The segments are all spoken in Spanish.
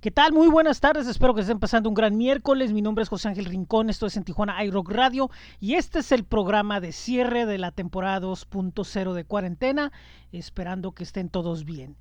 ¿Qué tal? Muy buenas tardes, espero que estén pasando un gran miércoles. Mi nombre es José Ángel Rincón, esto es en Tijuana iRock Radio y este es el programa de cierre de la temporada 2.0 de cuarentena, esperando que estén todos bien.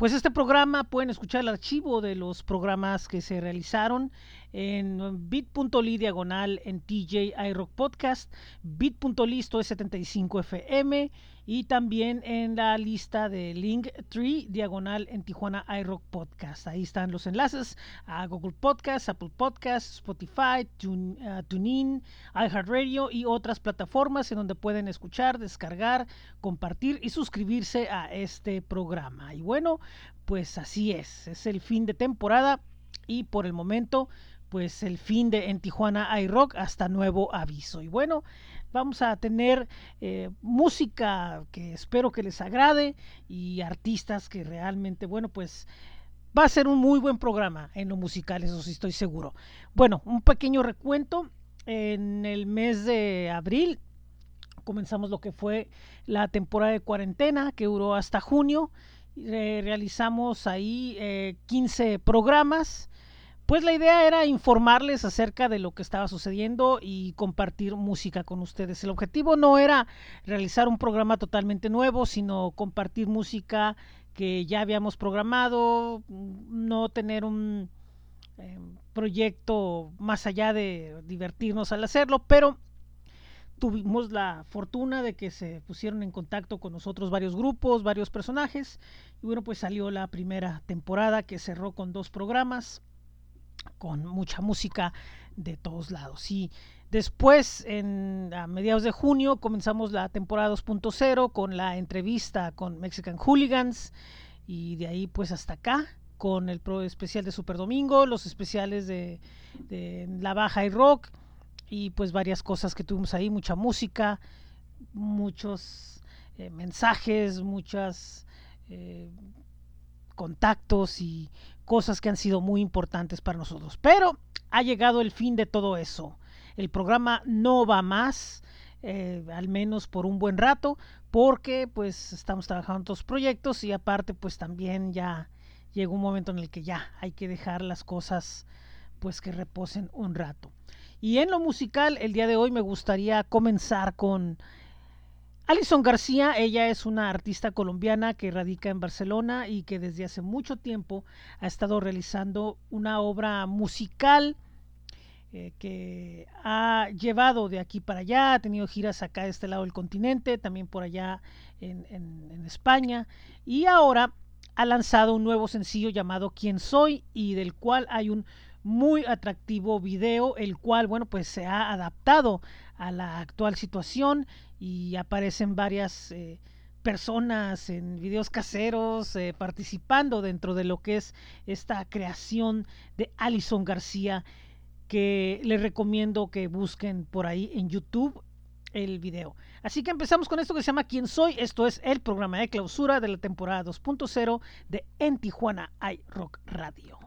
Pues este programa pueden escuchar el archivo de los programas que se realizaron en bit.ly diagonal en TJ iRock Podcast, bit.ly esto es 75 FM y también en la lista de Linktree diagonal en Tijuana iRock Podcast. Ahí están los enlaces a Google Podcast, Apple Podcast, Spotify, uh, TuneIn, iHeartRadio y otras plataformas en donde pueden escuchar, descargar, compartir y suscribirse a este programa. Y bueno, pues así es, es el fin de temporada y por el momento pues el fin de en Tijuana iRock hasta nuevo aviso. Y bueno, vamos a tener eh, música que espero que les agrade y artistas que realmente, bueno, pues va a ser un muy buen programa en lo musical, eso sí estoy seguro. Bueno, un pequeño recuento. En el mes de abril comenzamos lo que fue la temporada de cuarentena que duró hasta junio. Realizamos ahí 15 eh, programas pues la idea era informarles acerca de lo que estaba sucediendo y compartir música con ustedes. El objetivo no era realizar un programa totalmente nuevo, sino compartir música que ya habíamos programado, no tener un eh, proyecto más allá de divertirnos al hacerlo, pero tuvimos la fortuna de que se pusieron en contacto con nosotros varios grupos, varios personajes, y bueno, pues salió la primera temporada que cerró con dos programas con mucha música de todos lados. Y después, en, a mediados de junio, comenzamos la temporada 2.0 con la entrevista con Mexican Hooligans y de ahí pues hasta acá con el pro especial de Super Domingo, los especiales de, La Baja y Rock y pues varias cosas que tuvimos ahí, mucha música, muchos eh, mensajes, muchas eh, contactos y cosas que han sido muy importantes para nosotros. Pero ha llegado el fin de todo eso. El programa no va más, eh, al menos por un buen rato, porque pues estamos trabajando en otros proyectos y aparte pues también ya llegó un momento en el que ya hay que dejar las cosas pues que reposen un rato. Y en lo musical, el día de hoy me gustaría comenzar con Alison García, ella es una artista colombiana que radica en Barcelona y que desde hace mucho tiempo ha estado realizando una obra musical eh, que ha llevado de aquí para allá, ha tenido giras acá de este lado del continente, también por allá en, en España. Y ahora ha lanzado un nuevo sencillo llamado Quién Soy y del cual hay un muy atractivo video, el cual, bueno, pues se ha adaptado a la actual situación y aparecen varias eh, personas en videos caseros eh, participando dentro de lo que es esta creación de Alison García que les recomiendo que busquen por ahí en YouTube el video. Así que empezamos con esto que se llama ¿Quién soy? Esto es el programa de clausura de la temporada 2.0 de En Tijuana iRock Radio.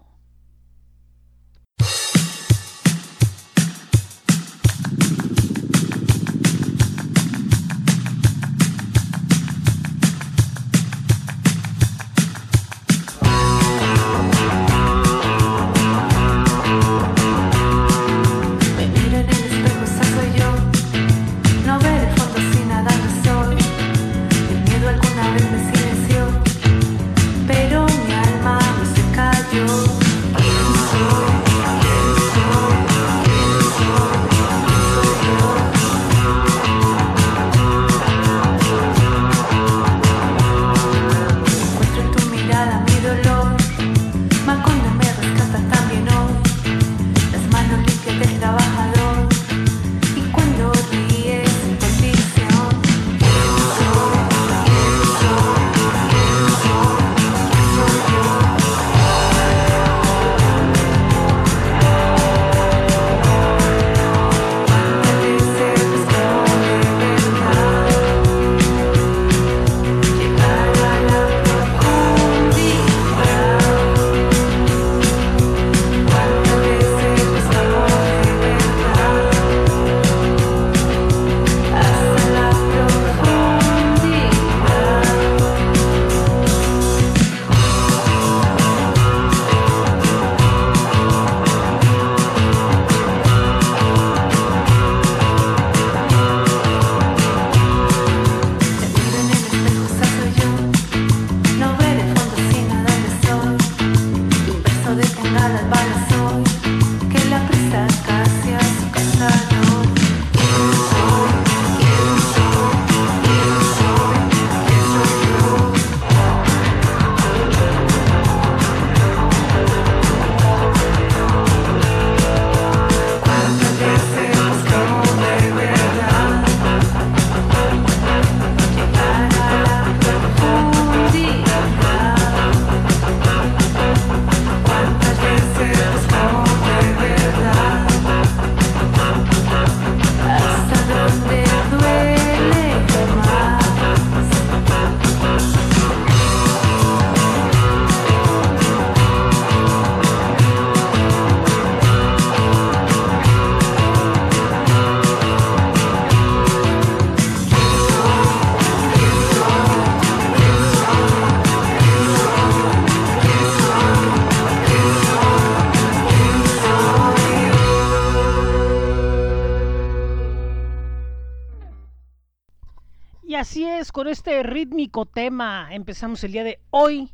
Empezamos el día de hoy.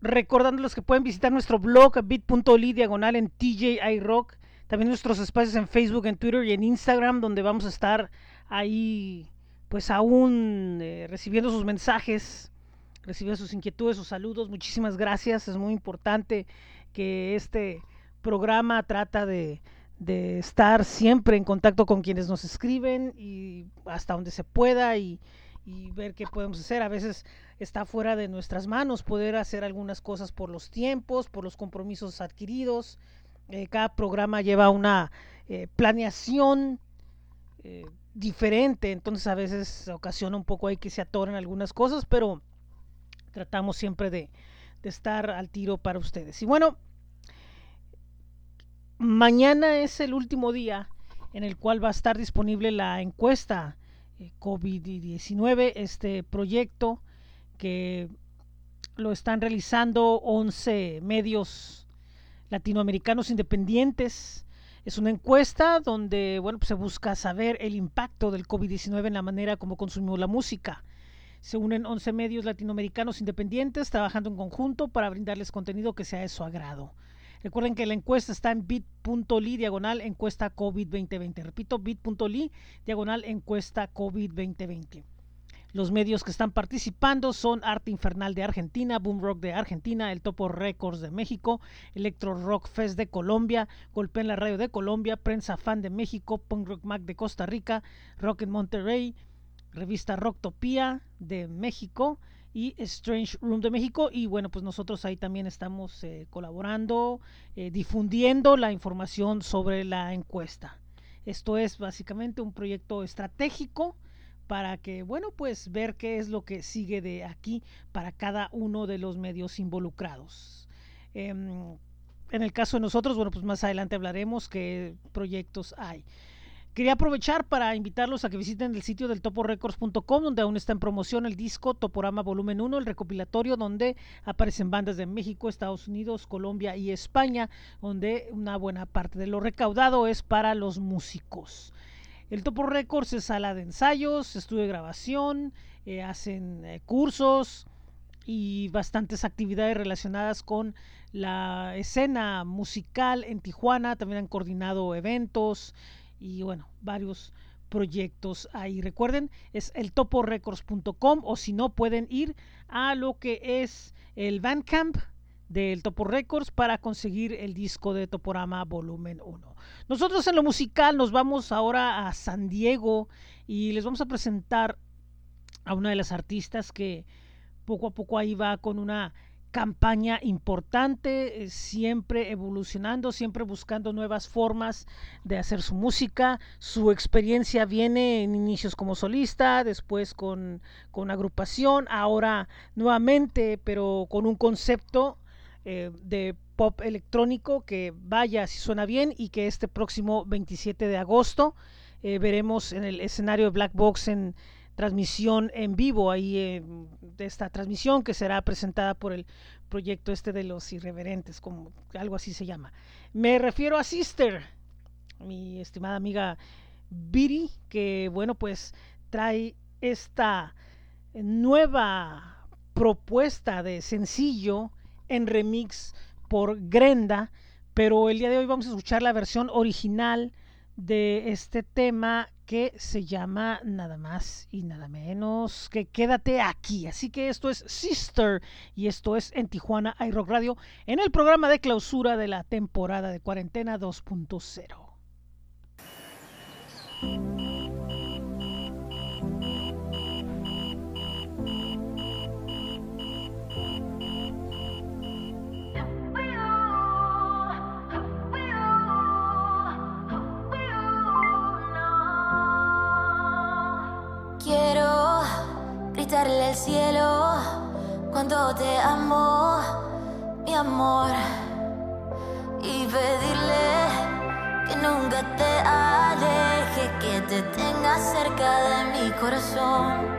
Recordándoles que pueden visitar nuestro blog bit.ly diagonal en TJI Rock. También nuestros espacios en Facebook, en Twitter y en Instagram, donde vamos a estar ahí, pues aún eh, recibiendo sus mensajes, recibiendo sus inquietudes, sus saludos. Muchísimas gracias. Es muy importante que este programa trata de, de estar siempre en contacto con quienes nos escriben y hasta donde se pueda y, y, ver qué podemos hacer. A veces está fuera de nuestras manos poder hacer algunas cosas por los tiempos, por los compromisos adquiridos. Eh, cada programa lleva una eh, planeación eh, diferente, entonces a veces ocasiona un poco ahí que se atoren algunas cosas, pero tratamos siempre de, estar al tiro para ustedes. Y bueno, mañana es el último día en el cual va a estar disponible la encuesta COVID-19, este proyecto que lo están realizando 11 medios latinoamericanos independientes. Es una encuesta donde bueno, pues se busca saber el impacto del COVID-19 en la manera como consumimos la música. Se unen 11 medios latinoamericanos independientes trabajando en conjunto para brindarles contenido que sea de su agrado. Recuerden que la encuesta está en bit.ly diagonal encuesta COVID 2020. Repito, bit.ly diagonal encuesta COVID 2020. Los medios que están participando son Arte Infernal de Argentina, Boom Rock de Argentina, El Topo Records de México, Electro Rock Fest de Colombia, Golpe en la Radio de Colombia, Prensa Fan de México, Punk Rock Mac de Costa Rica, Rock en Monterrey, Revista Rocktopía de México, y Strange Room de México. Y bueno, pues nosotros ahí también estamos eh, colaborando, eh, difundiendo la información sobre la encuesta. Esto es básicamente un proyecto estratégico para que, bueno, pues ver qué es lo que sigue de aquí para cada uno de los medios involucrados. Em, en el caso de nosotros, bueno, pues más adelante hablaremos qué proyectos hay. Quería aprovechar para invitarlos a que visiten el sitio del toporecords.com donde aún está en promoción el disco Toporama Volumen 1, el recopilatorio donde aparecen bandas de México, Estados Unidos, Colombia y España, donde una buena parte de lo recaudado es para los músicos. El Topo Records es sala de ensayos, estudio de grabación, eh, hacen eh, cursos y bastantes actividades relacionadas con la escena musical en Tijuana. También han coordinado eventos y bueno, varios proyectos ahí. Recuerden, es el toporecords.com o si no pueden ir a lo que es el Bandcamp del Topo Records para conseguir el disco de Toporama volumen 1. Nosotros en lo musical nos vamos ahora a San Diego y les vamos a presentar a una de las artistas que poco a poco ahí va con una campaña importante, eh, siempre evolucionando, siempre buscando nuevas formas de hacer su música. Su experiencia viene en inicios como solista, después con, con agrupación, ahora nuevamente, pero con un concepto eh, de pop electrónico que vaya si suena bien y que este próximo 27 de agosto eh, veremos en el escenario de Black Box en transmisión en vivo ahí eh, de esta transmisión que será presentada por el proyecto este de los irreverentes, como algo así se llama. Me refiero a Sister, mi estimada amiga Biri, que bueno, pues trae esta nueva propuesta de sencillo en remix por Grenda, pero el día de hoy vamos a escuchar la versión original de este tema que se llama nada más y nada menos que Quédate aquí. Así que esto es Sister y esto es en Tijuana iRock Radio en el programa de clausura de la temporada de cuarentena 2.0. cielo cuando te amo, mi amor, y pedirle que nunca te aleje, que te tenga cerca de mi corazón.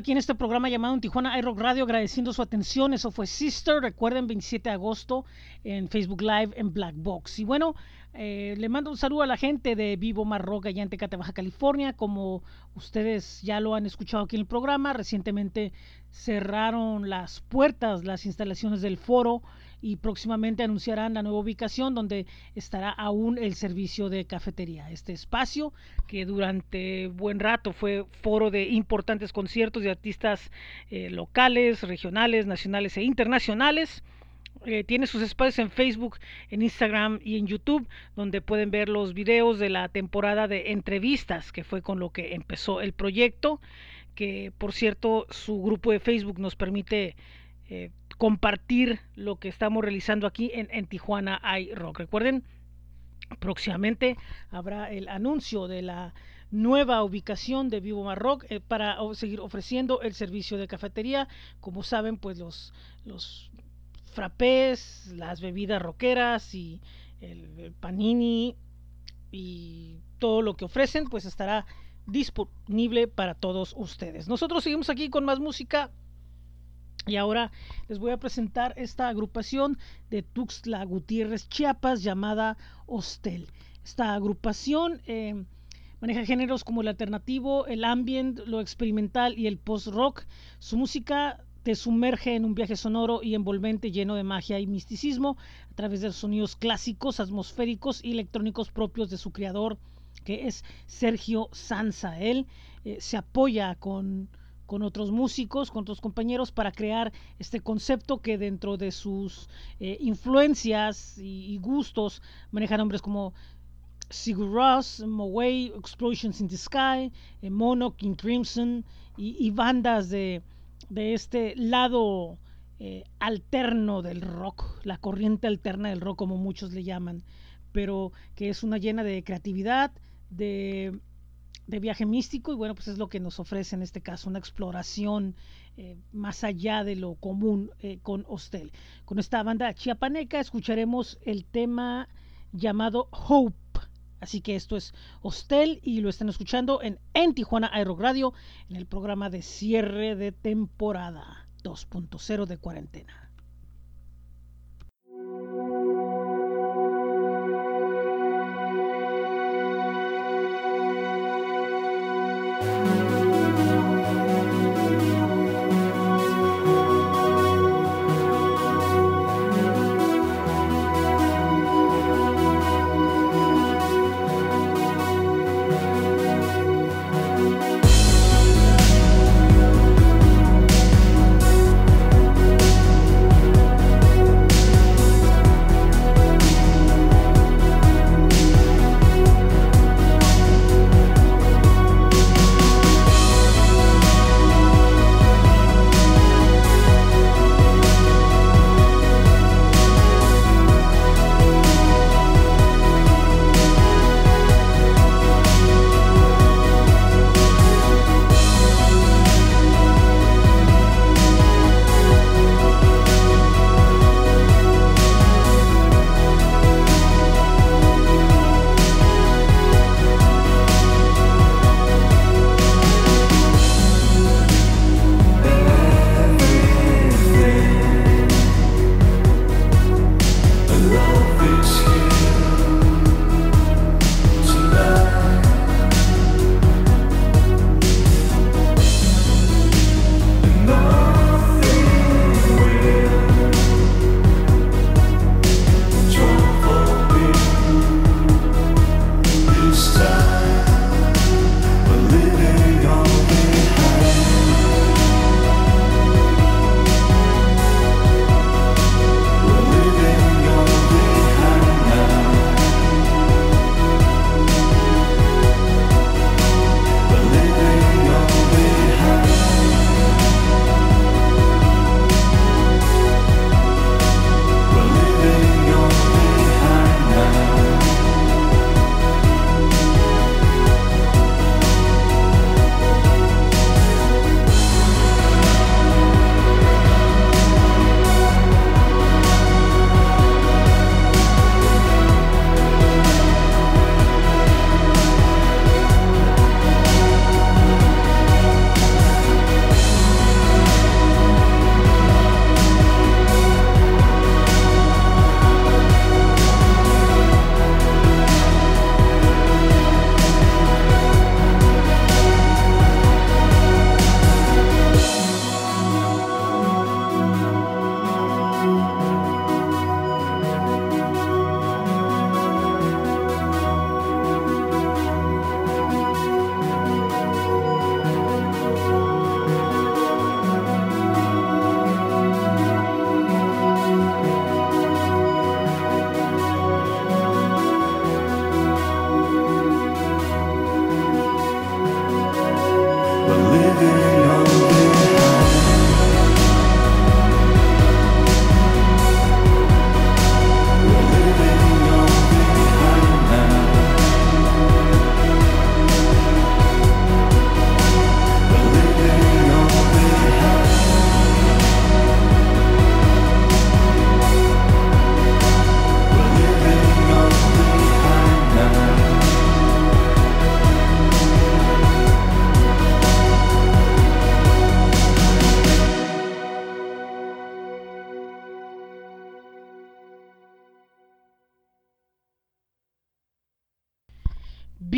Aquí en este programa llamado en Tijuana iRock Radio agradeciendo su atención. Eso fue Sister, recuerden, 27 de agosto en Facebook Live en Black Box. Y bueno, eh, le mando un saludo a la gente de Vivo Marroca allá en Tecate, Baja California. Como ustedes ya lo han escuchado aquí en el programa, recientemente cerraron las puertas, las instalaciones del foro y próximamente anunciarán la nueva ubicación donde estará aún el servicio de cafetería. Este espacio que durante buen rato fue foro de importantes conciertos de artistas eh, locales, regionales, nacionales e internacionales. Eh, tiene sus espacios en Facebook, en Instagram y en YouTube, donde pueden ver los videos de la temporada de entrevistas, que fue con lo que empezó el proyecto, que por cierto su grupo de Facebook nos permite eh, compartir lo que estamos realizando aquí en, Tijuana iRock. Recuerden, próximamente habrá el anuncio de la nueva ubicación de Vivo Marrock eh, para seguir ofreciendo el servicio de cafetería. Como saben, pues los, los frappés, las bebidas roqueras y el panini y todo lo que ofrecen, pues estará disponible para todos ustedes. Nosotros seguimos aquí con más música y ahora les voy a presentar esta agrupación de Tuxtla Gutiérrez, Chiapas, llamada Hostel. Esta agrupación eh, maneja géneros como el alternativo, el ambient, lo experimental y el post-rock. Su música te sumerge en un viaje sonoro y envolvente lleno de magia y misticismo a través de sonidos clásicos, atmosféricos y electrónicos propios de su creador, que es Sergio Sanza. Él eh, se apoya con con otros músicos, con otros compañeros para crear este concepto que dentro de sus eh, influencias y, gustos maneja nombres como Sigur Ross, Moway, Explosions in the Sky, eh, Mono, Crimson y, bandas de, de, este lado eh, alterno del rock, la corriente alterna del rock como muchos le llaman, pero que es una llena de creatividad, de, de viaje místico y bueno, pues es lo que nos ofrece en este caso, una exploración eh, más allá de lo común con Hostel. Con esta banda chiapaneca escucharemos el tema llamado Hope. Así que esto es Hostel y lo están escuchando en, en Tijuana Aero Radio en el programa de cierre de temporada 2.0 de cuarentena.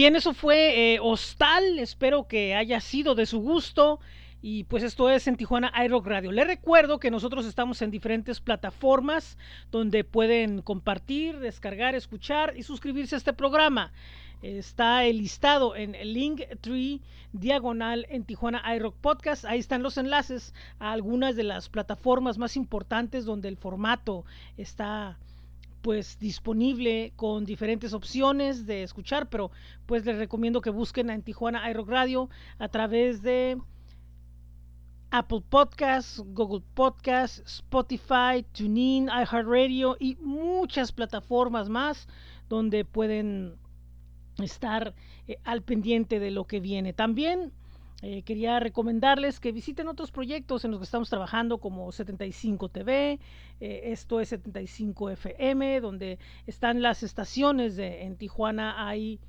Bien, eso fue eh, Hostal. Espero que haya sido de su gusto. Y pues esto es en Tijuana iRock Radio. Les recuerdo que nosotros estamos en diferentes plataformas donde pueden compartir, descargar, escuchar y suscribirse a este programa. Está el listado en Linktree diagonal en Tijuana iRock Podcast. Ahí están los enlaces a algunas de las plataformas más importantes donde el formato está pues disponible con diferentes opciones de escuchar, pero pues les recomiendo que busquen en Tijuana iRock Radio a través de Apple Podcasts, Google Podcasts, Spotify, TuneIn, iHeartRadio y muchas plataformas más donde pueden estar eh, al pendiente de lo que viene. También eh, quería recomendarles que visiten otros proyectos en los que estamos trabajando como 75 TV, eh, esto es 75 FM, donde están las estaciones de, en Tijuana hay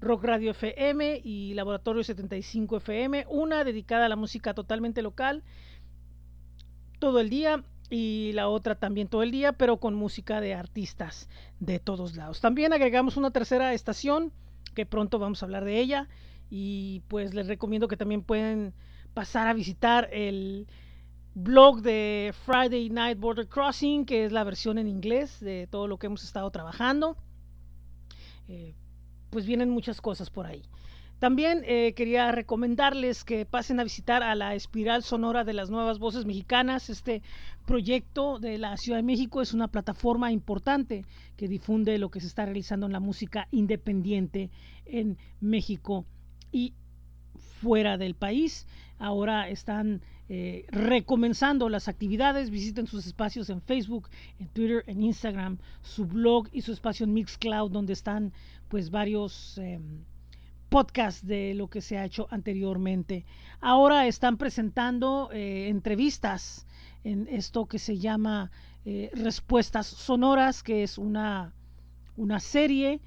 Rock Radio FM y Laboratorio 75 FM, una dedicada a la música totalmente local todo el día y la otra también todo el día, pero con música de artistas de todos lados. También agregamos una tercera estación que pronto vamos a hablar de ella y pues les recomiendo que también pueden pasar a visitar el blog de Friday Night Border Crossing, que es la versión en inglés de todo lo que hemos estado trabajando. Eh, pues vienen muchas cosas por ahí. También eh, quería recomendarles que pasen a visitar a la Espiral Sonora de las Nuevas Voces Mexicanas. Este proyecto de la Ciudad de México es una plataforma importante que difunde lo que se está realizando en la música independiente en México y fuera del país. Ahora están eh, recomenzando las actividades. Visiten sus espacios en Facebook, en Twitter, en Instagram, su blog y su espacio en Mixcloud, donde están pues varios eh, podcasts de lo que se ha hecho anteriormente. Ahora están presentando eh, entrevistas en esto que se llama eh, Respuestas Sonoras, que es una, una serie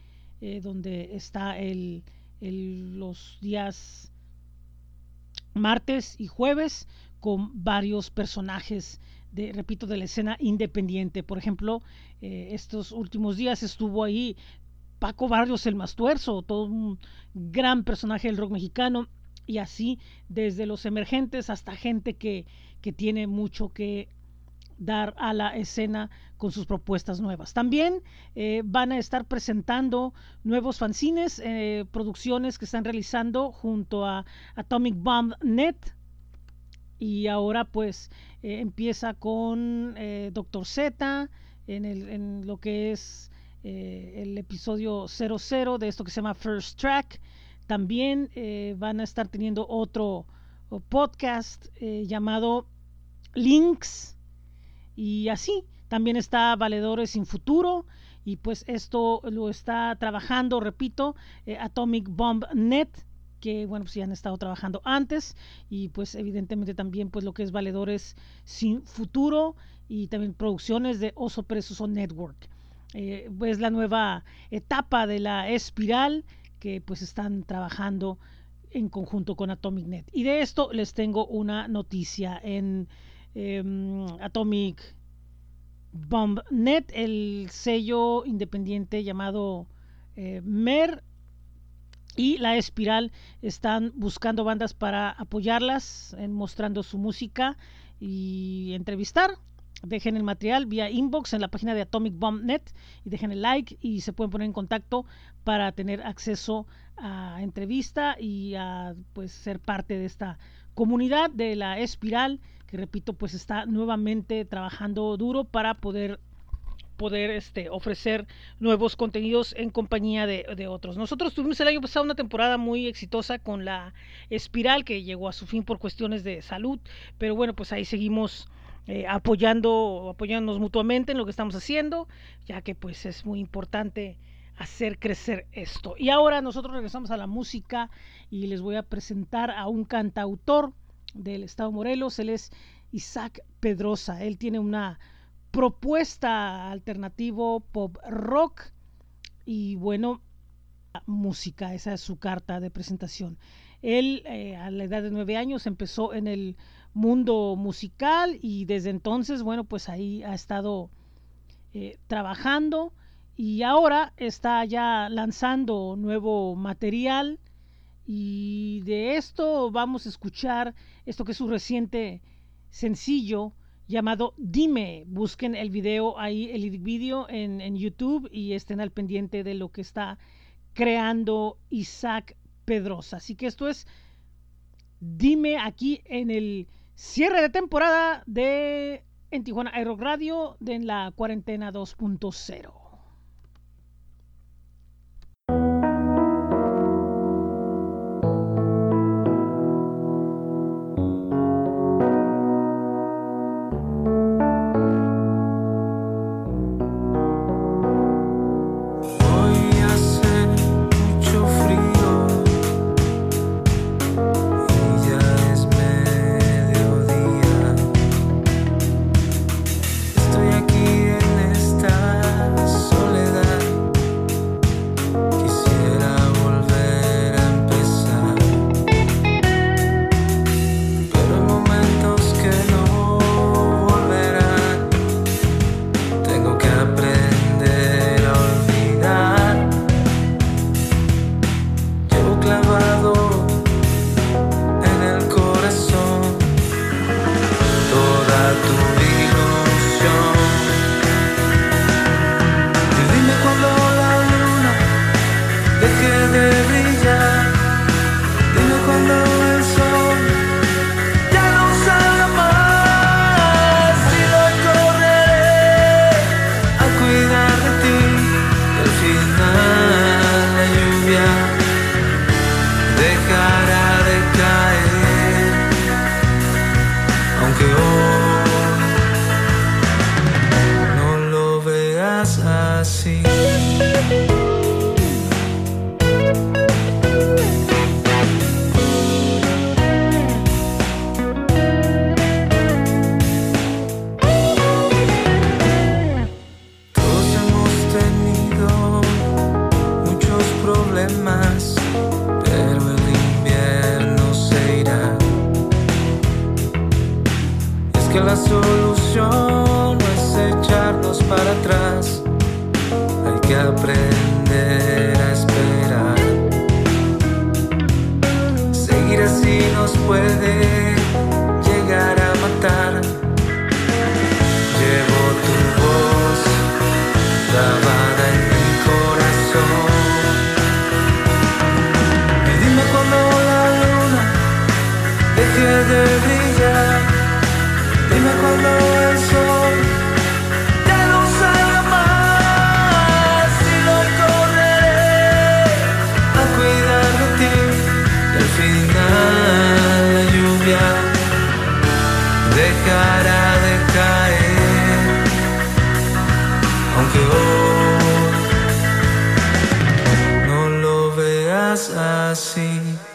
donde está el los días martes y jueves con varios personajes de, repito, de la escena independiente. Por ejemplo, eh, estos últimos días estuvo ahí Paco Barrios el Mastuerzo, todo un gran personaje del rock mexicano, y así desde los emergentes hasta gente que, que tiene mucho que dar a la escena con sus propuestas nuevas. También eh, van a estar presentando nuevos fanzines, eh, producciones que están realizando junto a Atomic Bomb Net. Y ahora pues eh, empieza con Doctor Z en, el, en, lo que es el episodio 00 de esto que se llama First Track. También van a estar teniendo otro podcast llamado Links y así también está Valedores sin Futuro y pues esto lo está trabajando, repito, eh, Atomic Bomb Net que bueno pues ya han estado trabajando antes y pues evidentemente también pues lo que es Valedores sin Futuro y también producciones de Oso Presoso Network. Eh, pues la nueva etapa de la espiral que pues están trabajando en conjunto con Atomic Net. Y de esto les tengo una noticia en Em, Atomic Bomb Net, el sello independiente llamado eh, MER y La Espiral están buscando bandas para apoyarlas en mostrando su música y entrevistar. Dejen el material vía inbox en la página de Atomic Bomb Net y dejen el like y se pueden poner en contacto para tener acceso a entrevista y a pues ser parte de esta comunidad de la Espiral que repito, pues está nuevamente trabajando duro para poder poder este, ofrecer nuevos contenidos en compañía de, otros. Nosotros tuvimos el año pasado una temporada muy exitosa con la espiral que llegó a su fin por cuestiones de salud, pero bueno, pues ahí seguimos eh, apoyando, apoyándonos mutuamente en lo que estamos haciendo, ya que pues es muy importante hacer crecer esto. Y ahora nosotros regresamos a la música y les voy a presentar a un cantautor del Estado Morelos. Él es Isaac Pedrosa. Él tiene una propuesta alternativo pop rock y bueno, música. Esa es su carta de presentación. Él eh, a la edad de nueve años empezó en el mundo musical y desde entonces, bueno, pues ahí ha estado eh, trabajando y ahora está ya lanzando nuevo material y de esto vamos a escuchar esto que es su reciente sencillo llamado Dime. Busquen el video ahí, el video en, en YouTube y estén al pendiente de lo que está creando Isaac Pedrosa. Así que esto es Dime aquí en el cierre de temporada de en Tijuana Aero Radio de la cuarentena 2.0. así.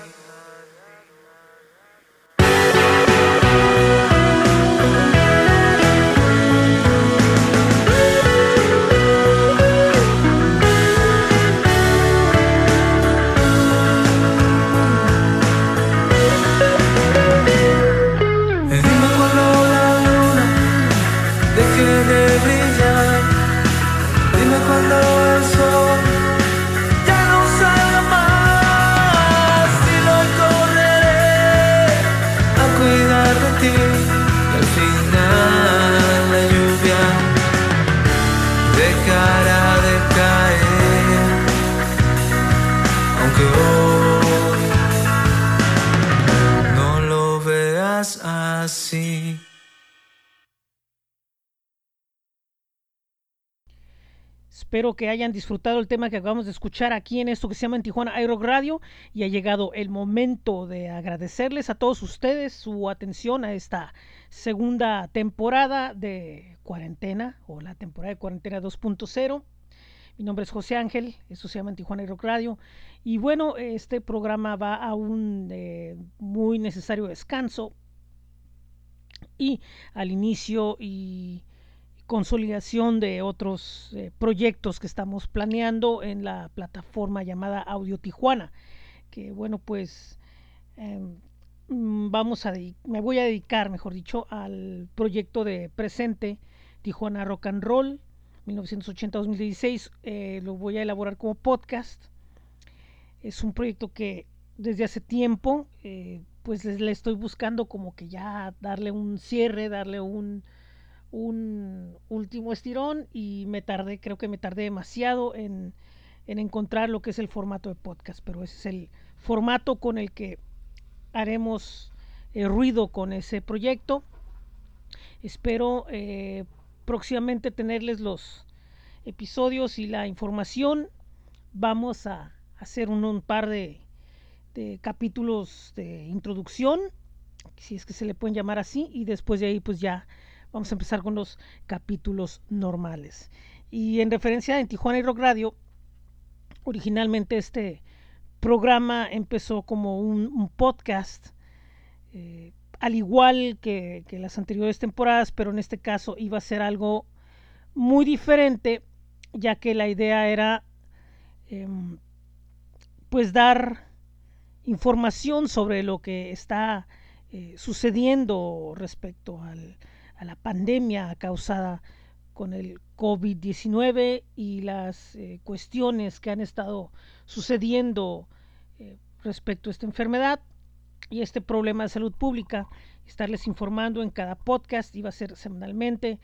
Espero que hayan disfrutado el tema que acabamos de escuchar aquí en esto que se llama en Tijuana iRock Radio y ha llegado el momento de agradecerles a todos ustedes su atención a esta segunda temporada de cuarentena o la temporada de cuarentena 2.0. Mi nombre es José Ángel, esto se llama en Tijuana Radio y bueno, este programa va a un eh, muy necesario descanso y al inicio y consolidación de otros eh, proyectos que estamos planeando en la plataforma llamada Audio Tijuana, que bueno, pues eh, vamos a me voy a dedicar, mejor dicho, al proyecto de presente Tijuana Rock and Roll 1980-2016, eh, lo voy a elaborar como podcast. Es un proyecto que desde hace tiempo, eh, pues le estoy buscando como que ya darle un cierre, darle un, un último estirón y me tardé, creo que me tardé demasiado en, en, encontrar lo que es el formato de podcast, pero ese es el formato con el que haremos eh, ruido con ese proyecto. Espero eh, próximamente tenerles los episodios y la información. Vamos a hacer un, par de, de capítulos de introducción, si es que se le pueden llamar así, y después de ahí pues ya vamos a empezar con los capítulos normales. Y en referencia en Tijuana y Rock Radio, originalmente este programa empezó como un, podcast, eh, al igual que, las anteriores temporadas, pero en este caso iba a ser algo muy diferente, ya que la idea era eh, pues dar información sobre lo que está eh, sucediendo respecto al, a la pandemia causada con el COVID-19 y las eh, cuestiones que han estado sucediendo eh, respecto a esta enfermedad y este problema de salud pública, estarles informando en cada podcast, iba a ser semanalmente.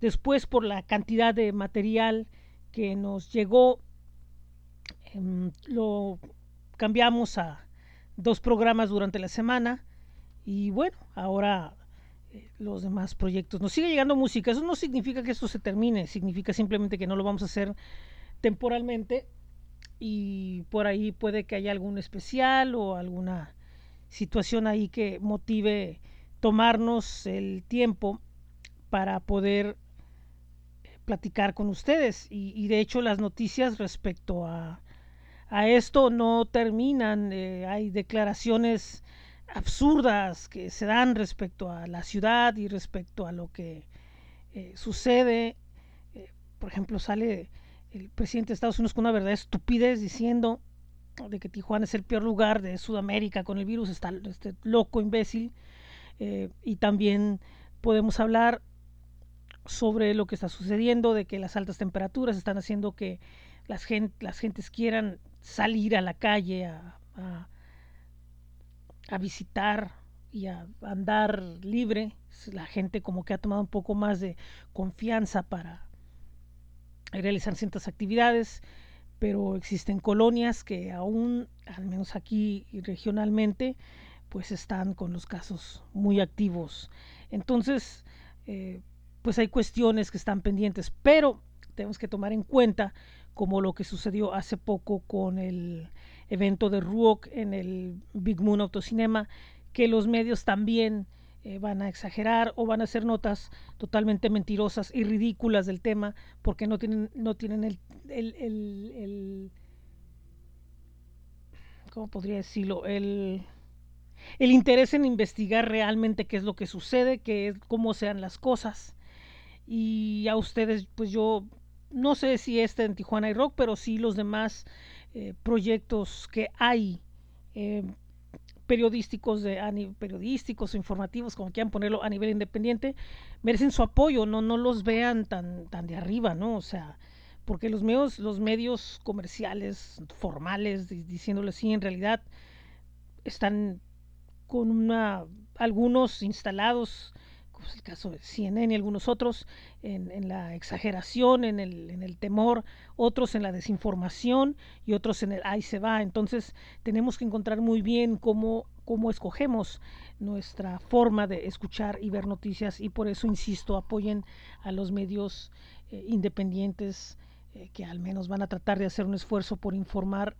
Después, por la cantidad de material que nos llegó, eh, lo cambiamos a dos programas durante la semana y bueno, ahora los demás proyectos. Nos sigue llegando música, eso no significa que esto se termine, significa simplemente que no lo vamos a hacer temporalmente y por ahí puede que haya algún especial o alguna situación ahí que motive tomarnos el tiempo para poder platicar con ustedes. Y, de hecho las noticias respecto a, a esto no terminan. Eh, hay declaraciones absurdas que se dan respecto a la ciudad y respecto a lo que eh, sucede. Eh, por ejemplo sale el presidente de Estados Unidos con una verdad estupidez diciendo de que Tijuana es el peor lugar de Sudamérica con el virus, está este loco imbécil, eh, y también podemos hablar sobre lo que está sucediendo, de que las altas temperaturas están haciendo que las, las gentes quieran salir a la calle a, visitar y a andar libre. La gente como que ha tomado un poco más de confianza para realizar ciertas actividades, pero existen colonias que aún, al menos aquí regionalmente, pues están con los casos muy activos. Entonces, eh, pues hay cuestiones que están pendientes, pero tenemos que tomar en cuenta como lo que sucedió hace poco con el evento de Rook en el Big Moon Autocinema, que los medios también eh, van a exagerar o van a hacer notas totalmente mentirosas y ridículas del tema porque no tienen, no tienen el, el, el, ¿cómo podría decirlo? El, el interés en investigar realmente qué es lo que sucede, qué es, cómo sean las cosas. Y a ustedes, pues yo no sé si este en Tijuana y Rock, pero sí los demás eh, proyectos que hay eh, periodísticos, de, periodísticos informativos, como quieran ponerlo, a nivel independiente, merecen su apoyo, no, no los vean tan, tan de arriba, ¿no? O sea, porque los medios, los medios comerciales, formales, diciéndole así, en realidad están con una, algunos instalados como es el caso de CNN y algunos otros, en, la exageración, en el, en el, temor, otros en la desinformación y otros en el ahí se va. Entonces tenemos que encontrar muy bien cómo, cómo escogemos nuestra forma de escuchar y ver noticias y por eso, insisto, apoyen a los medios eh, independientes eh, que al menos van a tratar de hacer un esfuerzo por informar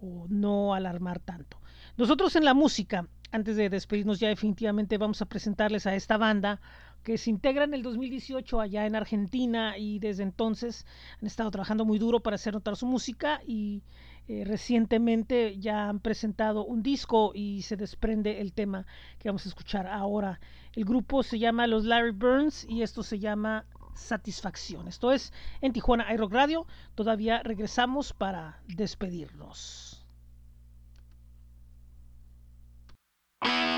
o no alarmar tanto. Nosotros en la música antes de despedirnos ya definitivamente vamos a presentarles a esta banda que se integra en el 2018 allá en Argentina y desde entonces han estado trabajando muy duro para hacer notar su música y eh, recientemente ya han presentado un disco y se desprende el tema que vamos a escuchar ahora. El grupo se llama Los Larry Burns y esto se llama Satisfacción. Esto es en Tijuana iRock Radio. Todavía regresamos para despedirnos. Voy a dejar este vino barato a un lado para sentirme bien. Voy a cegar el pasado pisado,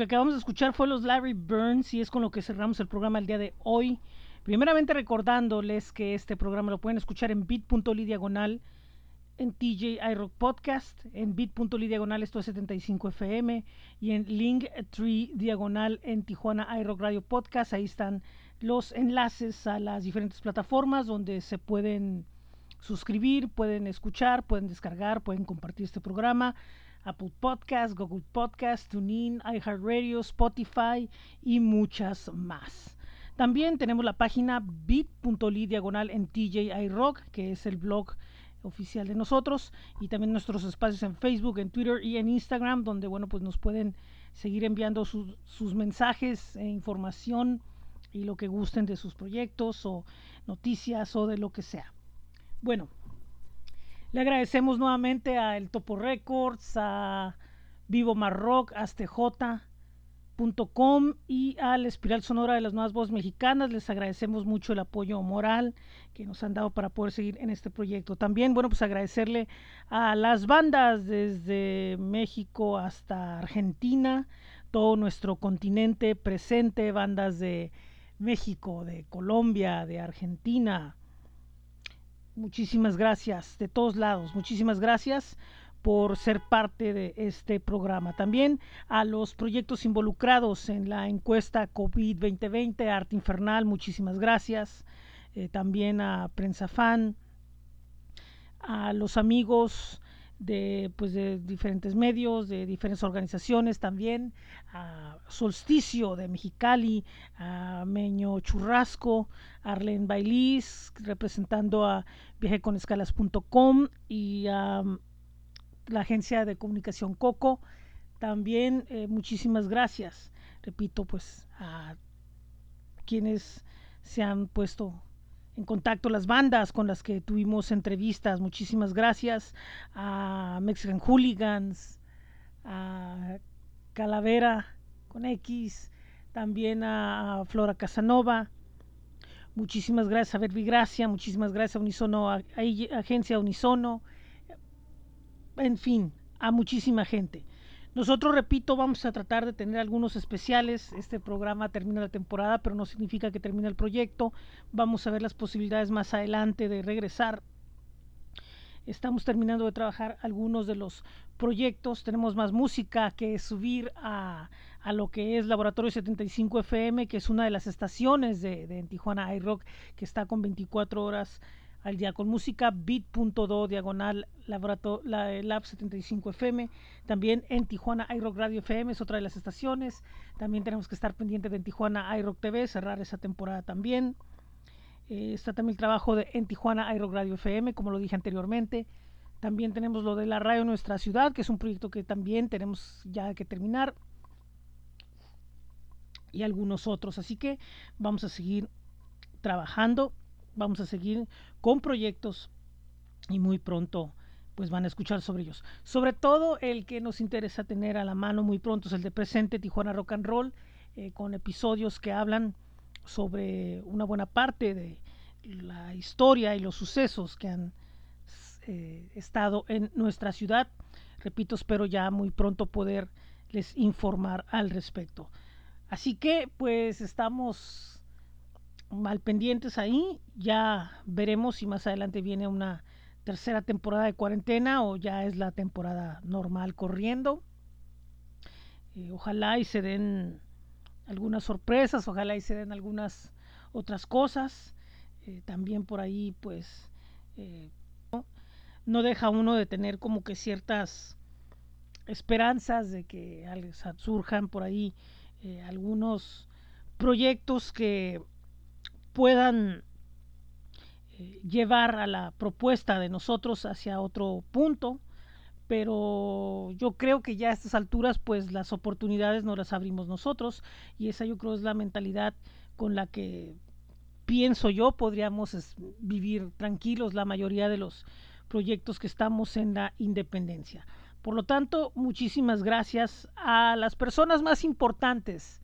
que acabamos de escuchar fue los Larry Burns y es con lo que cerramos el programa el día de hoy. Primeramente recordándoles que este programa lo pueden escuchar en bit.ly diagonal en TJ iRock Podcast, en bit.ly diagonal esto es 75 FM y en Linktree diagonal en Tijuana iRock Radio Podcast. Ahí están los enlaces a las diferentes plataformas donde se pueden suscribir, pueden escuchar, pueden descargar, pueden compartir este programa. Apple Podcast, Google Podcast, TuneIn, iHeartRadio, Spotify y muchas más. También tenemos la página bit.ly diagonal en TJ iRock, que es el blog oficial de nosotros y también nuestros espacios en Facebook, en Twitter y en Instagram donde bueno pues nos pueden seguir enviando sus, sus mensajes e información y lo que gusten de sus proyectos o noticias o de lo que sea. Bueno, le agradecemos nuevamente a El Topo Records, a Vivo Marrock, a J y a la Espiral Sonora de las Nuevas Voces Mexicanas. Les agradecemos mucho el apoyo moral que nos han dado para poder seguir en este proyecto. También, bueno, pues agradecerle a las bandas desde México hasta Argentina, todo nuestro continente presente, bandas de México, de Colombia, de Argentina. Muchísimas gracias de todos lados, muchísimas gracias por ser parte de este programa. También a los proyectos involucrados en la encuesta COVID 2020, Arte Infernal, muchísimas gracias. Eh, también a Prensa Fan, a los amigos de, pues, de diferentes medios, de diferentes organizaciones también, a Solsticio de Mexicali, a Meño Churrasco, a Arlene Bailis, representando a viajeconescalas.com y a la agencia de comunicación Coco. También eh, muchísimas gracias, repito, pues a quienes se han puesto en contacto las bandas con las que tuvimos entrevistas. Muchísimas gracias a Mexican Hooligans, a Calavera con X, también a Flora Casanova. Muchísimas gracias a Verbigracia, muchísimas gracias a Unisono, a, Agencia Unisono, en fin, a muchísima gente. Nosotros, repito, vamos a tratar de tener algunos especiales. Este programa termina la temporada, pero no significa que termine el proyecto. Vamos a ver las posibilidades más adelante de regresar. Estamos terminando de trabajar algunos de los proyectos. Tenemos más música que subir a, a lo que es Laboratorio 75 FM, que es una de las estaciones de, de Tijuana iRock, que está con 24 horas al día con música, bit.do diagonal la, lab 75 FM, también en Tijuana iRock Radio FM es otra de las estaciones, también tenemos que estar pendientes de en Tijuana iRock TV, cerrar esa temporada también. Eh, está también el trabajo de en Tijuana iRock Radio FM, como lo dije anteriormente. También tenemos lo de la radio Nuestra Ciudad, que es un proyecto que también tenemos ya que terminar. Y algunos otros. Así que vamos a seguir trabajando vamos a seguir con proyectos y muy pronto pues van a escuchar sobre ellos. Sobre todo el que nos interesa tener a la mano muy pronto es el de presente Tijuana Rock and Roll, eh, con episodios que hablan sobre una buena parte de la historia y los sucesos que han eh, estado en nuestra ciudad. Repito, espero ya muy pronto poderles informar al respecto. Así que pues estamos mal pendientes ahí. Ya veremos si más adelante viene una tercera temporada de cuarentena o ya es la temporada normal corriendo. Eh, ojalá y se den algunas sorpresas, ojalá y se den algunas otras cosas. Eh, también por ahí, pues, eh, ¿no? deja uno de tener como que ciertas esperanzas de que surjan por ahí algunos proyectos que puedan eh, llevar a la propuesta de nosotros hacia otro punto, pero yo creo que ya a estas alturas pues las oportunidades no las abrimos nosotros y esa yo creo es la mentalidad con la que pienso yo podríamos vivir tranquilos la mayoría de los proyectos que estamos en la independencia. Por lo tanto, muchísimas gracias a las personas más importantes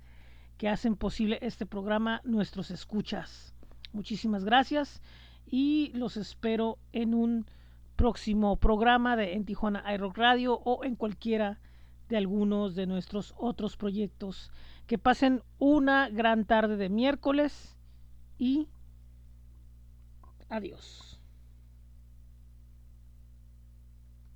que hacen posible este programa, nuestros escuchas. Muchísimas gracias y los espero en un próximo programa de En Tijuana iRock Radio o en cualquiera de algunos de nuestros otros proyectos. Que pasen una gran tarde de miércoles y adiós.